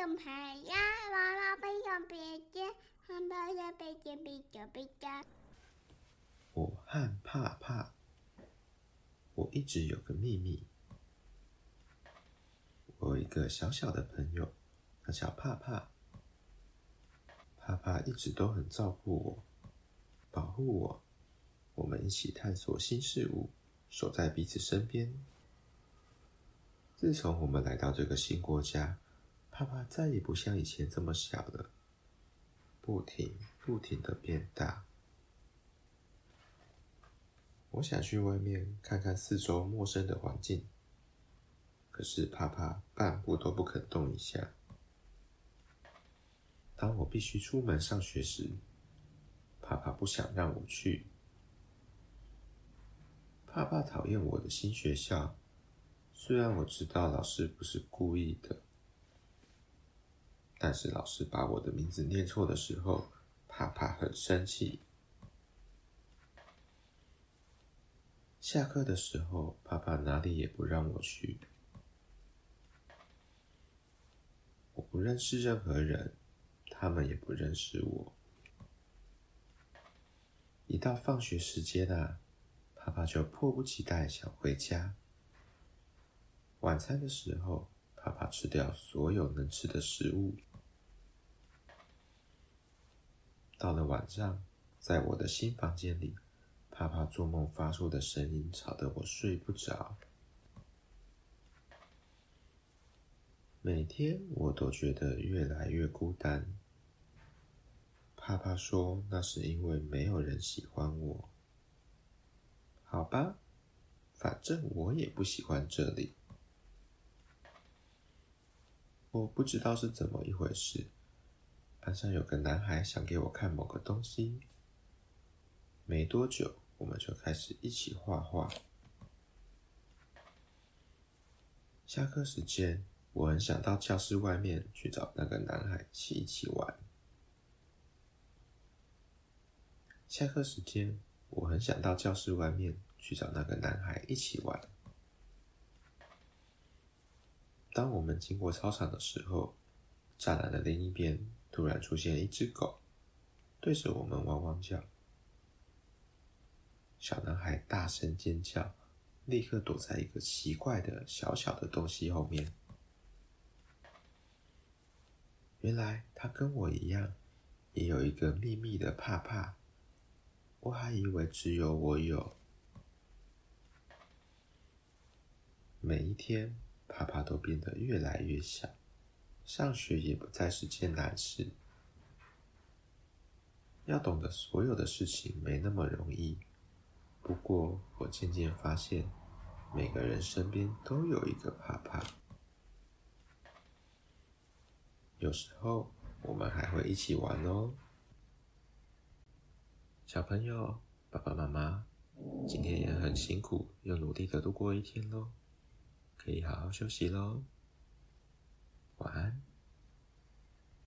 用牌呀，娃娃不用别针，汉堡要别针，别针别针。我和怕怕，我一直有个秘密。我有一个小小的朋友，他叫怕怕。怕怕一直都很照顾我，保护我。我们一起探索新事物，守在彼此身边。自从我们来到这个新国家，怕怕再也不像以前这么小了，不停不停的变大。我想去外面看看四周陌生的环境，可是怕怕半步都不肯动一下。当我必须出门上学时，怕怕不想让我去。怕怕讨厌我的新学校，虽然我知道老师不是故意的，但是老师把我的名字念错的时候，怕怕很生气。下课的时候，怕怕哪里也不让我去。我不认识任何人。他们也不认识我。一到放学时间啊，怕怕就迫不及待想回家。晚餐的时候，怕怕吃掉所有能吃的食物。到了晚上，在我的新房间里，怕怕做梦发出的声音吵得我睡不着。每天我都觉得越来越孤单。怕怕说：“那是因为没有人喜欢我。”好吧，反正我也不喜欢这里。我不知道是怎么一回事，班上有个男孩想给我看某个东西。没多久，我们就开始一起画画。下课时间，我很想到教室外面去找那个男孩一起一起玩。下课时间，我很想到教室外面去找那个男孩一起玩。当我们经过操场的时候，栅栏的另一边突然出现一只狗，对着我们汪汪叫。小男孩大声尖叫，立刻躲在一个奇怪的小小的东西后面。原来他跟我一样，也有一个秘密的怕怕。我还以为只有我有。每一天，怕怕都变得越来越小，上学也不再是件难事。要懂得所有的事情没那么容易。不过，我渐渐发现，每个人身边都有一个怕怕。有时候，我们还会一起玩哦。小朋友，爸爸妈妈，今天也很辛苦，又努力的度过一天喽，可以好好休息喽，晚安。